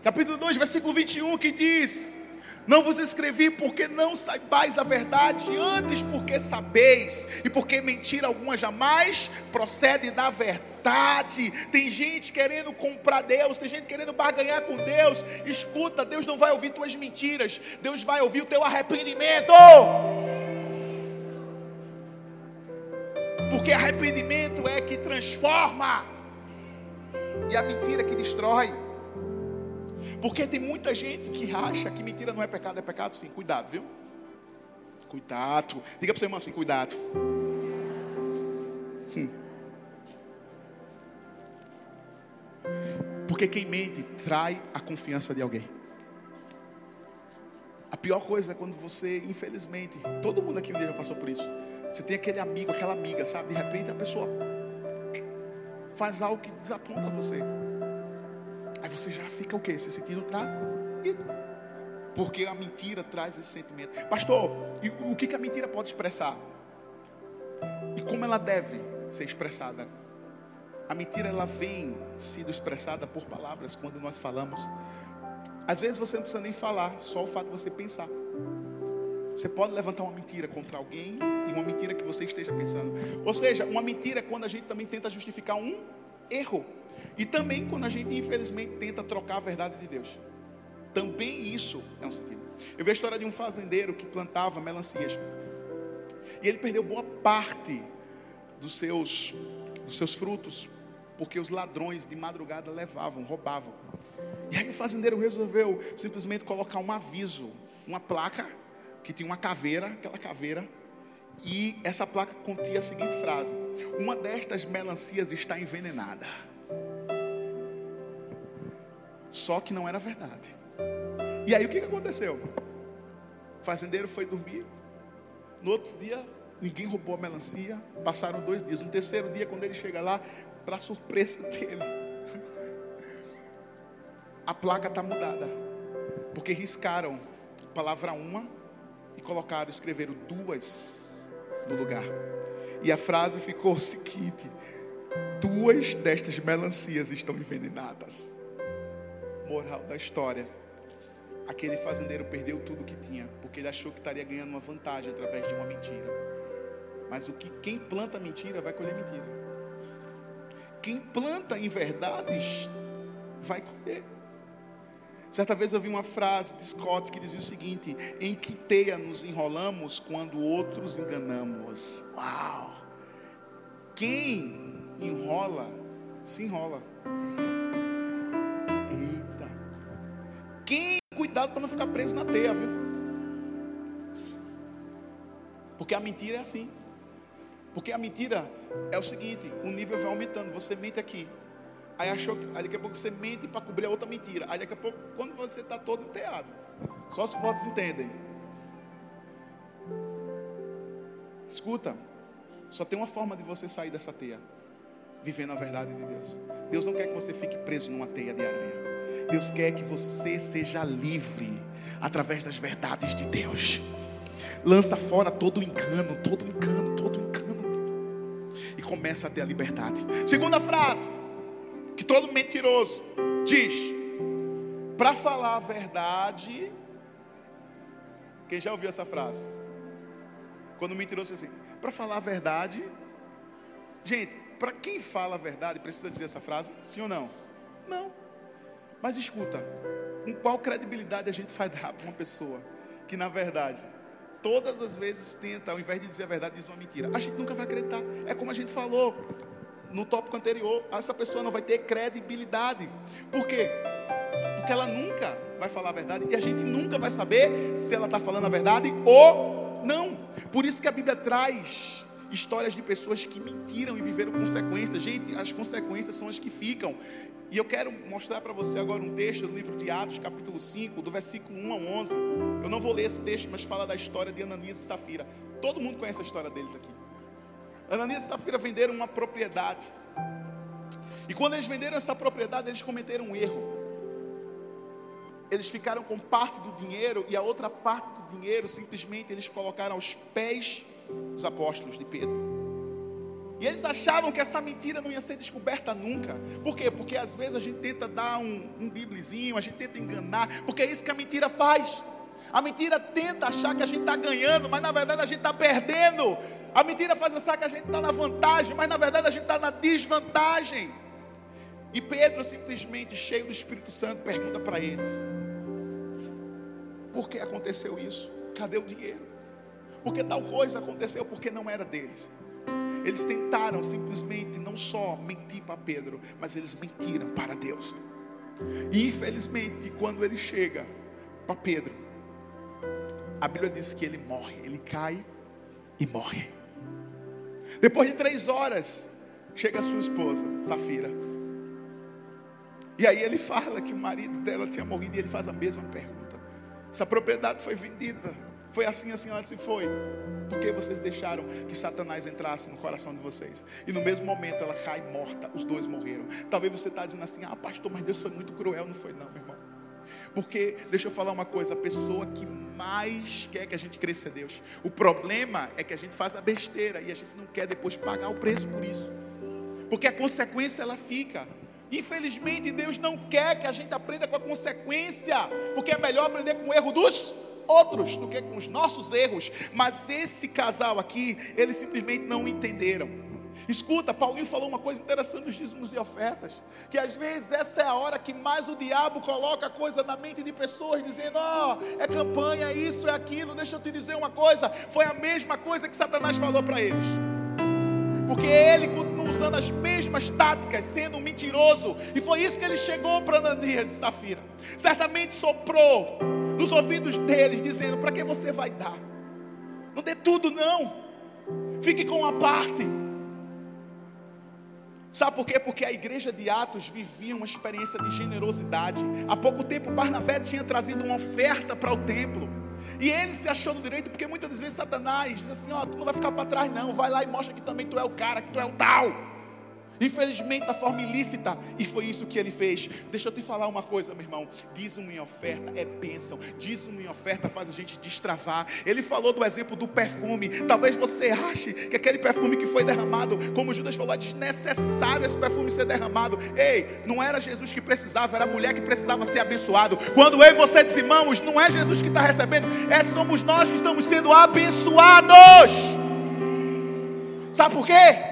Capítulo 2, versículo 21, que diz: Não vos escrevi porque não saibais a verdade, antes porque sabeis, e porque mentira alguma jamais procede da verdade. Tem gente querendo comprar Deus, tem gente querendo barganhar com Deus. Escuta, Deus não vai ouvir tuas mentiras, Deus vai ouvir o teu arrependimento. Porque arrependimento é que transforma, e a mentira que destrói. Porque tem muita gente que acha que mentira não é pecado, é pecado sim. Cuidado, viu? Cuidado. Diga para seu irmão assim: cuidado. Hum. Porque quem mente trai a confiança de alguém. A pior coisa é quando você, infelizmente, todo mundo aqui um dia já passou por isso você tem aquele amigo, aquela amiga, sabe? De repente a pessoa faz algo que desaponta você. Aí você já fica o quê? Se sentindo traído. Porque a mentira traz esse sentimento. Pastor, o que, que a mentira pode expressar? E como ela deve ser expressada? A mentira ela vem sendo expressada por palavras quando nós falamos. Às vezes você não precisa nem falar, só o fato de você pensar. Você pode levantar uma mentira contra alguém e uma mentira que você esteja pensando. Ou seja, uma mentira é quando a gente também tenta justificar um erro. E também quando a gente, infelizmente, tenta trocar a verdade de Deus. Também isso é um sentido. Eu vi a história de um fazendeiro que plantava melancias. E ele perdeu boa parte dos seus, dos seus frutos, porque os ladrões de madrugada levavam, roubavam. E aí o fazendeiro resolveu simplesmente colocar um aviso, uma placa que tinha uma caveira, aquela caveira, e essa placa continha a seguinte frase: Uma destas melancias está envenenada. Só que não era verdade. E aí o que aconteceu? O fazendeiro foi dormir. No outro dia, ninguém roubou a melancia. Passaram dois dias. No terceiro dia, quando ele chega lá, para surpresa dele, a placa está mudada. Porque riscaram palavra uma e colocaram, escreveram duas no lugar. E a frase ficou o seguinte: duas destas melancias estão envenenadas. Moral da história: aquele fazendeiro perdeu tudo que tinha, porque ele achou que estaria ganhando uma vantagem através de uma mentira. Mas o que quem planta mentira vai colher mentira. Quem planta em verdades vai colher. Certa vez eu vi uma frase de Scott que dizia o seguinte: Em que teia nos enrolamos quando outros enganamos? Uau! Quem enrola, se enrola. Eita! Quem, cuidado para não ficar preso na teia, viu? Porque a mentira é assim. Porque a mentira é o seguinte: o nível vai aumentando. Você mente aqui, Aí achou que, aí daqui a pouco você mente para cobrir a outra mentira. Aí daqui a pouco, quando você está todo enteado, só os fotos entendem. Escuta, só tem uma forma de você sair dessa teia, vivendo a verdade de Deus. Deus não quer que você fique preso numa teia de aranha. Deus quer que você seja livre através das verdades de Deus. Lança fora todo engano, todo engano, todo engano. E começa a ter a liberdade. Segunda frase que todo mentiroso diz, para falar a verdade, quem já ouviu essa frase? Quando o mentiroso diz assim, para falar a verdade, gente, para quem fala a verdade, precisa dizer essa frase? Sim ou não? Não. Mas escuta, com qual credibilidade a gente vai dar para uma pessoa que na verdade todas as vezes tenta, ao invés de dizer a verdade, diz uma mentira? A gente nunca vai acreditar. É como a gente falou. No tópico anterior, essa pessoa não vai ter credibilidade. Por quê? Porque ela nunca vai falar a verdade e a gente nunca vai saber se ela está falando a verdade ou não. Por isso que a Bíblia traz histórias de pessoas que mentiram e viveram consequências. Gente, as consequências são as que ficam. E eu quero mostrar para você agora um texto do livro de Atos, capítulo 5, do versículo 1 ao 11. Eu não vou ler esse texto, mas fala da história de Ananias e Safira. Todo mundo conhece a história deles aqui. Ananias e Safira venderam uma propriedade. E quando eles venderam essa propriedade, eles cometeram um erro. Eles ficaram com parte do dinheiro e a outra parte do dinheiro simplesmente eles colocaram aos pés dos apóstolos de Pedro. E eles achavam que essa mentira não ia ser descoberta nunca. Por quê? Porque às vezes a gente tenta dar um, um a gente tenta enganar, porque é isso que a mentira faz. A mentira tenta achar que a gente está ganhando, mas na verdade a gente está perdendo. A mentira faz achar que a gente está na vantagem, mas na verdade a gente está na desvantagem. E Pedro, simplesmente cheio do Espírito Santo, pergunta para eles: Por que aconteceu isso? Cadê o dinheiro? Porque tal coisa aconteceu porque não era deles. Eles tentaram simplesmente não só mentir para Pedro, mas eles mentiram para Deus. E infelizmente, quando ele chega para Pedro, a Bíblia diz que ele morre, ele cai e morre. Depois de três horas, chega a sua esposa, Safira. E aí ele fala que o marido dela tinha morrido e ele faz a mesma pergunta. Essa propriedade foi vendida. Foi assim, assim, ela disse, foi. Porque vocês deixaram que Satanás entrasse no coração de vocês. E no mesmo momento ela cai morta, os dois morreram. Talvez você está dizendo assim, ah pastor, mas Deus foi muito cruel. Não foi não, meu irmão. Porque, deixa eu falar uma coisa, a pessoa que mais quer que a gente cresça é Deus. O problema é que a gente faz a besteira e a gente não quer depois pagar o preço por isso. Porque a consequência ela fica. Infelizmente, Deus não quer que a gente aprenda com a consequência, porque é melhor aprender com o erro dos outros do que com os nossos erros. Mas esse casal aqui, eles simplesmente não entenderam. Escuta, Paulinho falou uma coisa interessante nos dízimos e ofertas, que às vezes essa é a hora que mais o diabo coloca coisa na mente de pessoas, dizendo: ó, oh, é campanha, é isso, é aquilo. Deixa eu te dizer uma coisa, foi a mesma coisa que Satanás falou para eles. Porque ele continua usando as mesmas táticas, sendo um mentiroso. E foi isso que ele chegou para Ananias e Safira. Certamente soprou nos ouvidos deles, dizendo: Para que você vai dar? Não dê tudo, não. Fique com uma parte. Sabe por quê? Porque a igreja de Atos vivia uma experiência de generosidade. Há pouco tempo, Barnabé tinha trazido uma oferta para o templo. E ele se achou no direito, porque muitas vezes Satanás diz assim: Ó, oh, tu não vai ficar para trás, não. Vai lá e mostra que também tu é o cara, que tu é o tal. Infelizmente, da forma ilícita. E foi isso que ele fez. Deixa eu te falar uma coisa, meu irmão. Dízimo em oferta é bênção. Dízimo em oferta faz a gente destravar. Ele falou do exemplo do perfume. Talvez você ache que aquele perfume que foi derramado, como Judas falou, é desnecessário esse perfume ser derramado. Ei, não era Jesus que precisava, era a mulher que precisava ser abençoado. Quando eu e você dizimamos, não é Jesus que está recebendo, é somos nós que estamos sendo abençoados. Sabe por quê?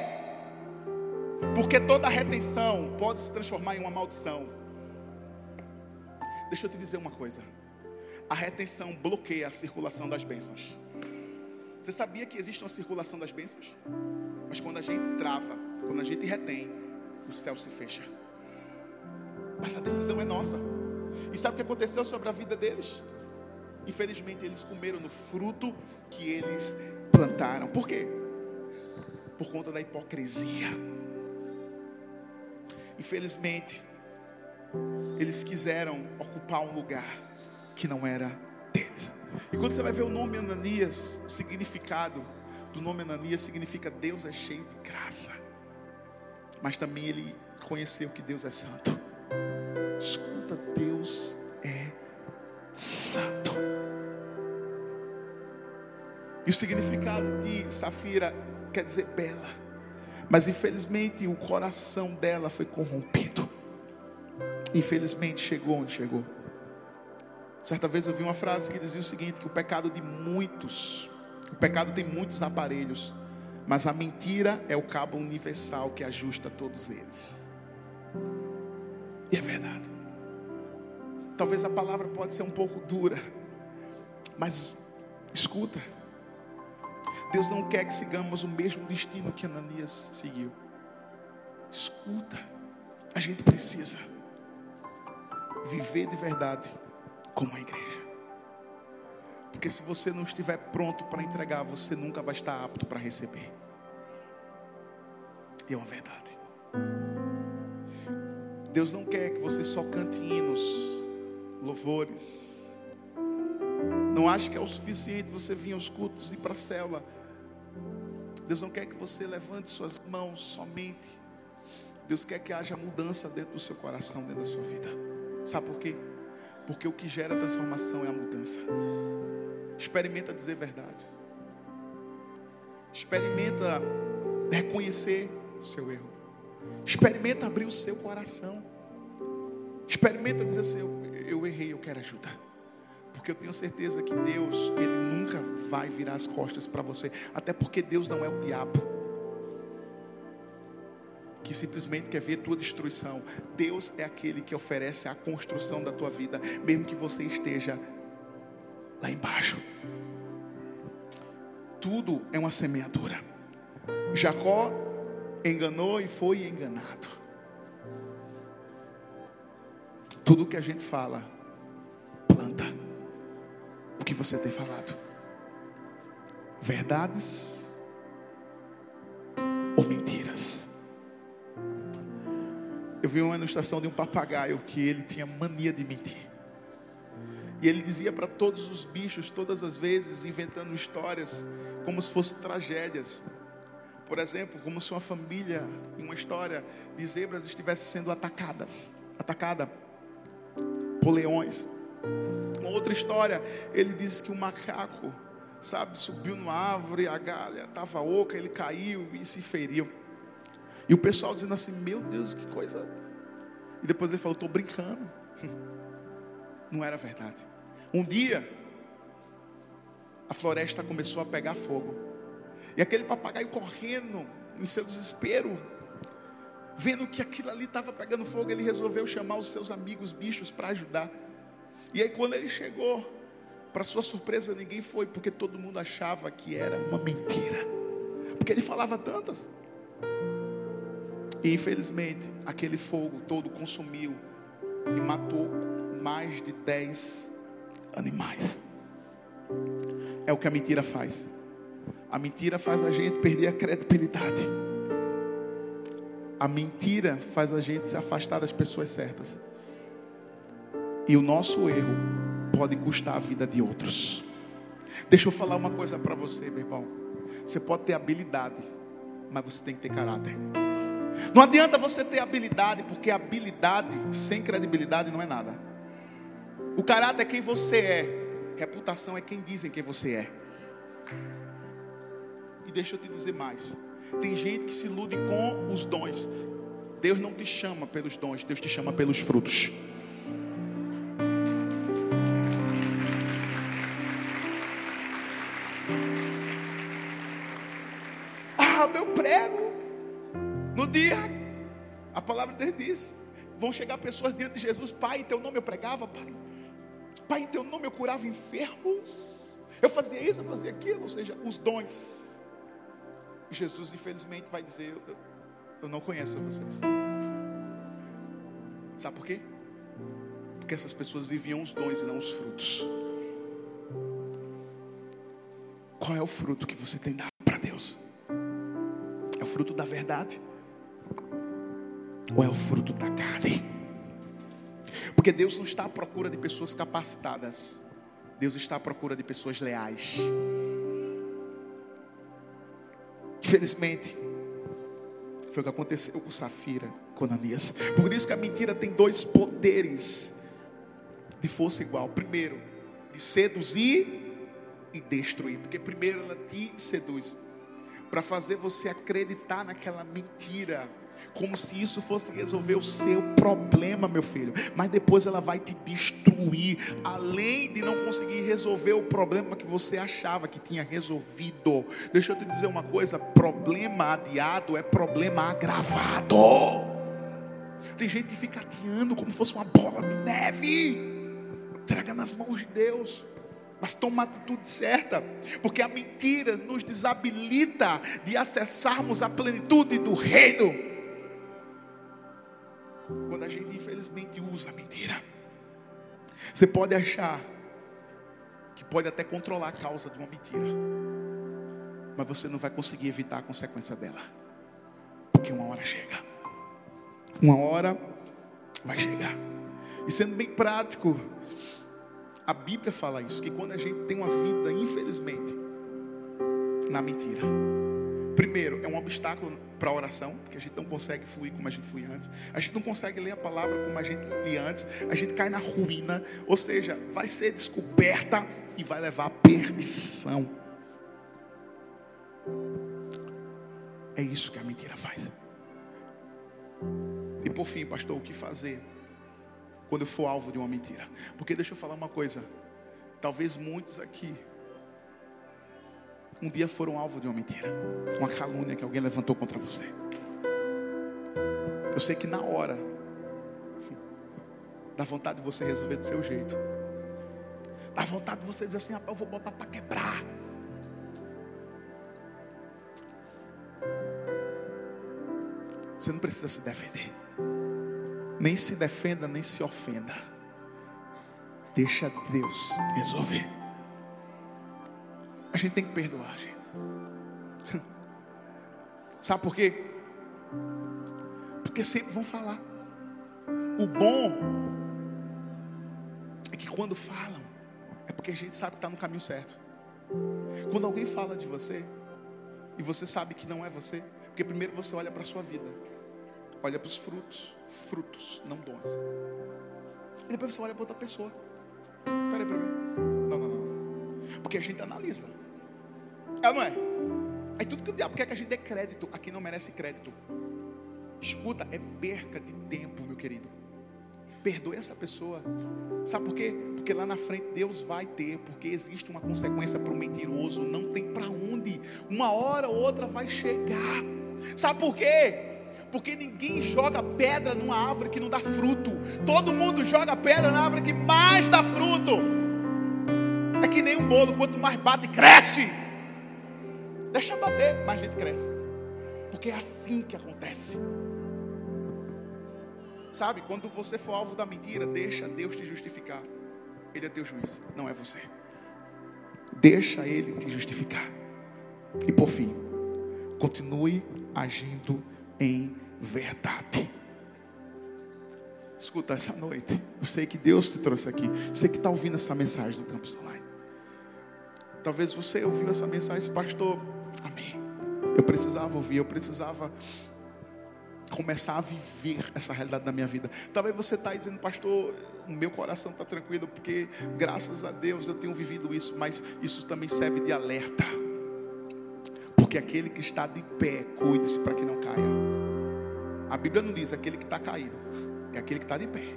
Porque toda retenção pode se transformar em uma maldição. Deixa eu te dizer uma coisa. A retenção bloqueia a circulação das bênçãos. Você sabia que existe uma circulação das bênçãos? Mas quando a gente trava, quando a gente retém, o céu se fecha. Mas a decisão é nossa. E sabe o que aconteceu sobre a vida deles? Infelizmente, eles comeram no fruto que eles plantaram. Por quê? Por conta da hipocrisia. Infelizmente, eles quiseram ocupar um lugar que não era deles. E quando você vai ver o nome Ananias, o significado do nome Ananias significa Deus é cheio de graça. Mas também ele conheceu que Deus é santo. Escuta, Deus é santo. E o significado de Safira quer dizer bela. Mas infelizmente o coração dela foi corrompido. Infelizmente chegou onde chegou. Certa vez eu vi uma frase que dizia o seguinte: que o pecado de muitos, o pecado tem muitos aparelhos, mas a mentira é o cabo universal que ajusta todos eles. E é verdade. Talvez a palavra pode ser um pouco dura, mas escuta. Deus não quer que sigamos o mesmo destino que Ananias seguiu. Escuta, a gente precisa viver de verdade como a igreja. Porque se você não estiver pronto para entregar, você nunca vai estar apto para receber. E é uma verdade. Deus não quer que você só cante hinos, louvores. Não acha que é o suficiente você vir aos cultos e para a célula. Deus não quer que você levante suas mãos somente. Deus quer que haja mudança dentro do seu coração, dentro da sua vida. Sabe por quê? Porque o que gera transformação é a mudança. Experimenta dizer verdades. Experimenta reconhecer o seu erro. Experimenta abrir o seu coração. Experimenta dizer assim: eu, eu errei, eu quero ajuda. Porque eu tenho certeza que Deus, Ele nunca vai virar as costas para você. Até porque Deus não é o diabo. Que simplesmente quer ver tua destruição. Deus é aquele que oferece a construção da tua vida, mesmo que você esteja lá embaixo. Tudo é uma semeadura. Jacó enganou e foi enganado. Tudo que a gente fala, que você tem falado. Verdades ou mentiras. Eu vi uma ilustração de um papagaio que ele tinha mania de mentir. E ele dizia para todos os bichos, todas as vezes, inventando histórias, como se fossem tragédias. Por exemplo, como se uma família, em uma história de zebras, estivesse sendo atacadas, atacada por leões. Outra história, ele diz que um macaco, sabe, subiu numa árvore, a galha estava oca, ele caiu e se feriu. E o pessoal dizendo assim: Meu Deus, que coisa. E depois ele falou: Estou brincando. Não era verdade. Um dia, a floresta começou a pegar fogo. E aquele papagaio correndo em seu desespero, vendo que aquilo ali estava pegando fogo, ele resolveu chamar os seus amigos bichos para ajudar. E aí quando ele chegou, para sua surpresa, ninguém foi, porque todo mundo achava que era uma mentira. Porque ele falava tantas. E infelizmente, aquele fogo todo consumiu e matou mais de dez animais. É o que a mentira faz. A mentira faz a gente perder a credibilidade. A mentira faz a gente se afastar das pessoas certas. E o nosso erro pode custar a vida de outros. Deixa eu falar uma coisa para você, meu irmão. Você pode ter habilidade, mas você tem que ter caráter. Não adianta você ter habilidade, porque habilidade sem credibilidade não é nada. O caráter é quem você é, reputação é quem dizem quem você é. E deixa eu te dizer mais: tem gente que se ilude com os dons. Deus não te chama pelos dons, Deus te chama pelos frutos. Dia, a palavra de Deus diz: vão chegar pessoas diante de Jesus, Pai, em teu nome eu pregava, Pai. Pai, em teu nome eu curava enfermos. Eu fazia isso, eu fazia aquilo, ou seja, os dons. Jesus, infelizmente, vai dizer: eu, eu não conheço vocês. Sabe por quê? Porque essas pessoas viviam os dons e não os frutos. Qual é o fruto que você tem dado para Deus? É o fruto da verdade? Ou é o fruto da carne? Porque Deus não está à procura de pessoas capacitadas. Deus está à procura de pessoas leais. Infelizmente, foi o que aconteceu com Safira, com Ananias. Por isso que a mentira tem dois poderes de força igual. Primeiro, de seduzir e destruir. Porque primeiro ela te seduz para fazer você acreditar naquela mentira como se isso fosse resolver o seu problema, meu filho. Mas depois ela vai te destruir, além de não conseguir resolver o problema que você achava que tinha resolvido. Deixa eu te dizer uma coisa: problema adiado é problema agravado. Tem gente que fica adiando como se fosse uma bola de neve. Entrega nas mãos de Deus. Mas toma a atitude certa, porque a mentira nos desabilita de acessarmos a plenitude do reino. quando a gente infelizmente usa a mentira. Você pode achar que pode até controlar a causa de uma mentira, mas você não vai conseguir evitar a consequência dela, porque uma hora chega, uma hora vai chegar. E sendo bem prático, a Bíblia fala isso, que quando a gente tem uma vida, infelizmente, na mentira, primeiro, é um obstáculo para a oração, porque a gente não consegue fluir como a gente fluía antes, a gente não consegue ler a palavra como a gente lia antes, a gente cai na ruína, ou seja, vai ser descoberta e vai levar à perdição. É isso que a mentira faz. E por fim, pastor, o que fazer? Quando eu for alvo de uma mentira. Porque deixa eu falar uma coisa. Talvez muitos aqui um dia foram alvo de uma mentira, uma calúnia que alguém levantou contra você. Eu sei que na hora dá vontade de você resolver do seu jeito. Dá vontade de você dizer assim, rapaz, eu vou botar para quebrar. Você não precisa se defender. Nem se defenda, nem se ofenda. Deixa Deus resolver. A gente tem que perdoar, gente. Sabe por quê? Porque sempre vão falar. O bom é que quando falam, é porque a gente sabe que está no caminho certo. Quando alguém fala de você, e você sabe que não é você, porque primeiro você olha para a sua vida. Olha para os frutos, frutos, não dons. E depois você olha para outra pessoa. Peraí para mim. Não, não, não. Porque a gente analisa. É não é? Aí tudo que o diabo quer que a gente dê crédito, aqui não merece crédito. Escuta, é perca de tempo, meu querido. Perdoe essa pessoa. Sabe por quê? Porque lá na frente Deus vai ter, porque existe uma consequência para o mentiroso, não tem para onde. Uma hora ou outra vai chegar. Sabe por quê? Porque ninguém joga pedra numa árvore que não dá fruto. Todo mundo joga pedra na árvore que mais dá fruto. É que nem um bolo, quanto mais bate, cresce. Deixa bater, mais gente cresce. Porque é assim que acontece. Sabe, quando você for alvo da mentira, deixa Deus te justificar. Ele é teu juiz, não é você. Deixa ele te justificar. E por fim, continue agindo em verdade. Escuta essa noite. Eu sei que Deus te trouxe aqui. Você que está ouvindo essa mensagem no Campus Online. Talvez você ouviu essa mensagem, pastor. Amém. Eu precisava ouvir, eu precisava começar a viver essa realidade na minha vida. Talvez você está dizendo, pastor, o meu coração está tranquilo, porque graças a Deus eu tenho vivido isso, mas isso também serve de alerta. Porque aquele que está de pé, cuide-se para que não caia. A Bíblia não diz aquele que está caído, é aquele que está de pé.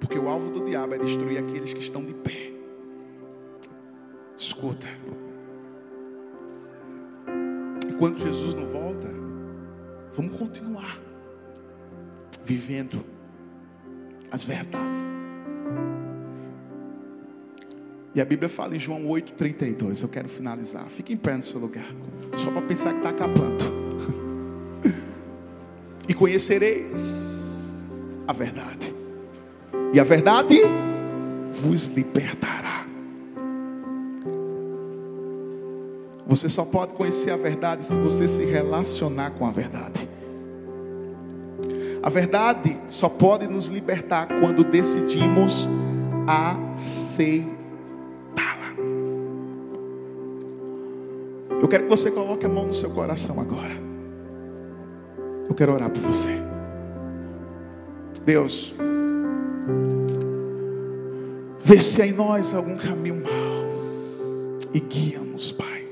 Porque o alvo do diabo é destruir aqueles que estão de pé. Escuta. Enquanto Jesus não volta, vamos continuar vivendo as verdades. E a Bíblia fala em João 8,32. Eu quero finalizar. Fique em pé no seu lugar. Só para pensar que está acabando. e conhecereis a verdade. E a verdade vos libertará. Você só pode conhecer a verdade se você se relacionar com a verdade. A verdade só pode nos libertar quando decidimos aceitar Eu quero que você coloque a mão no seu coração agora. Eu quero orar por você. Deus, vê se há em nós algum caminho mau e guia-nos, Pai,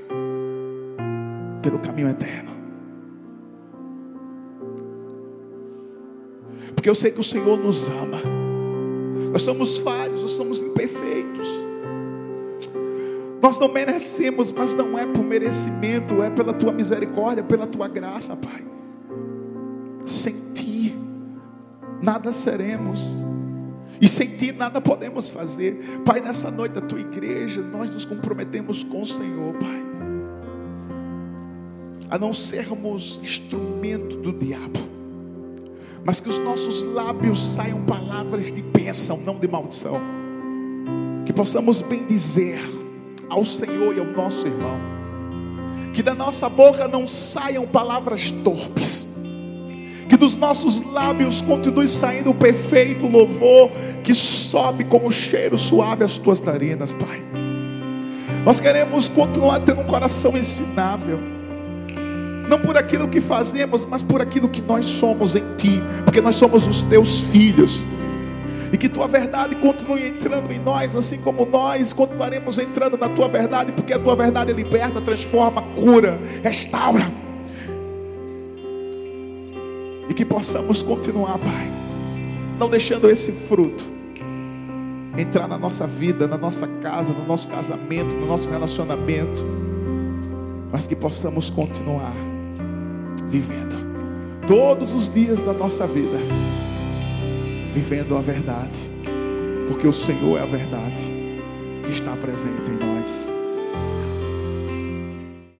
pelo caminho eterno. Porque eu sei que o Senhor nos ama. Nós somos falhos, nós somos imperfeitos. Nós não merecemos, mas não é por merecimento, é pela tua misericórdia, pela tua graça, Pai. Sem ti, nada seremos. E sem ti nada podemos fazer. Pai, nessa noite da tua igreja, nós nos comprometemos com o Senhor, Pai. A não sermos instrumento do diabo, mas que os nossos lábios saiam palavras de bênção, não de maldição. Que possamos bendizer ao Senhor e ao nosso irmão. Que da nossa boca não saiam palavras torpes. Que dos nossos lábios continue saindo o perfeito louvor que sobe como cheiro suave às tuas narinas, Pai. Nós queremos continuar tendo um coração ensinável não por aquilo que fazemos, mas por aquilo que nós somos em Ti, porque nós somos os Teus filhos. E que Tua verdade continue entrando em nós, assim como nós continuaremos entrando na Tua verdade, porque a Tua verdade liberta, transforma, cura, restaura. E que possamos continuar, Pai, não deixando esse fruto entrar na nossa vida, na nossa casa, no nosso casamento, no nosso relacionamento, mas que possamos continuar vivendo todos os dias da nossa vida, vivendo a verdade, porque o Senhor é a verdade que está presente em nós.